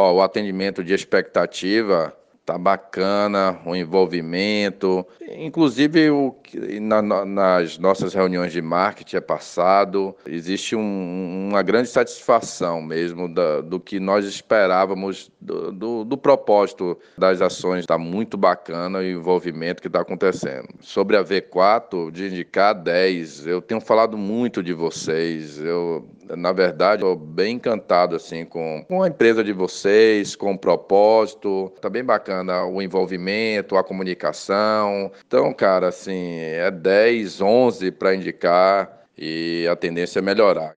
Ó, o atendimento de expectativa tá bacana, o envolvimento, inclusive o na, nas nossas reuniões de marketing é passado, existe um, uma grande satisfação mesmo da, do que nós esperávamos do, do, do propósito das ações, está muito bacana o envolvimento que está acontecendo. Sobre a V4, de indicar 10, eu tenho falado muito de vocês, eu na verdade, estou bem encantado assim com, com a empresa de vocês, com o propósito. Tá bem bacana o envolvimento, a comunicação. Então, cara, assim, é 10, 11 para indicar e a tendência é melhorar.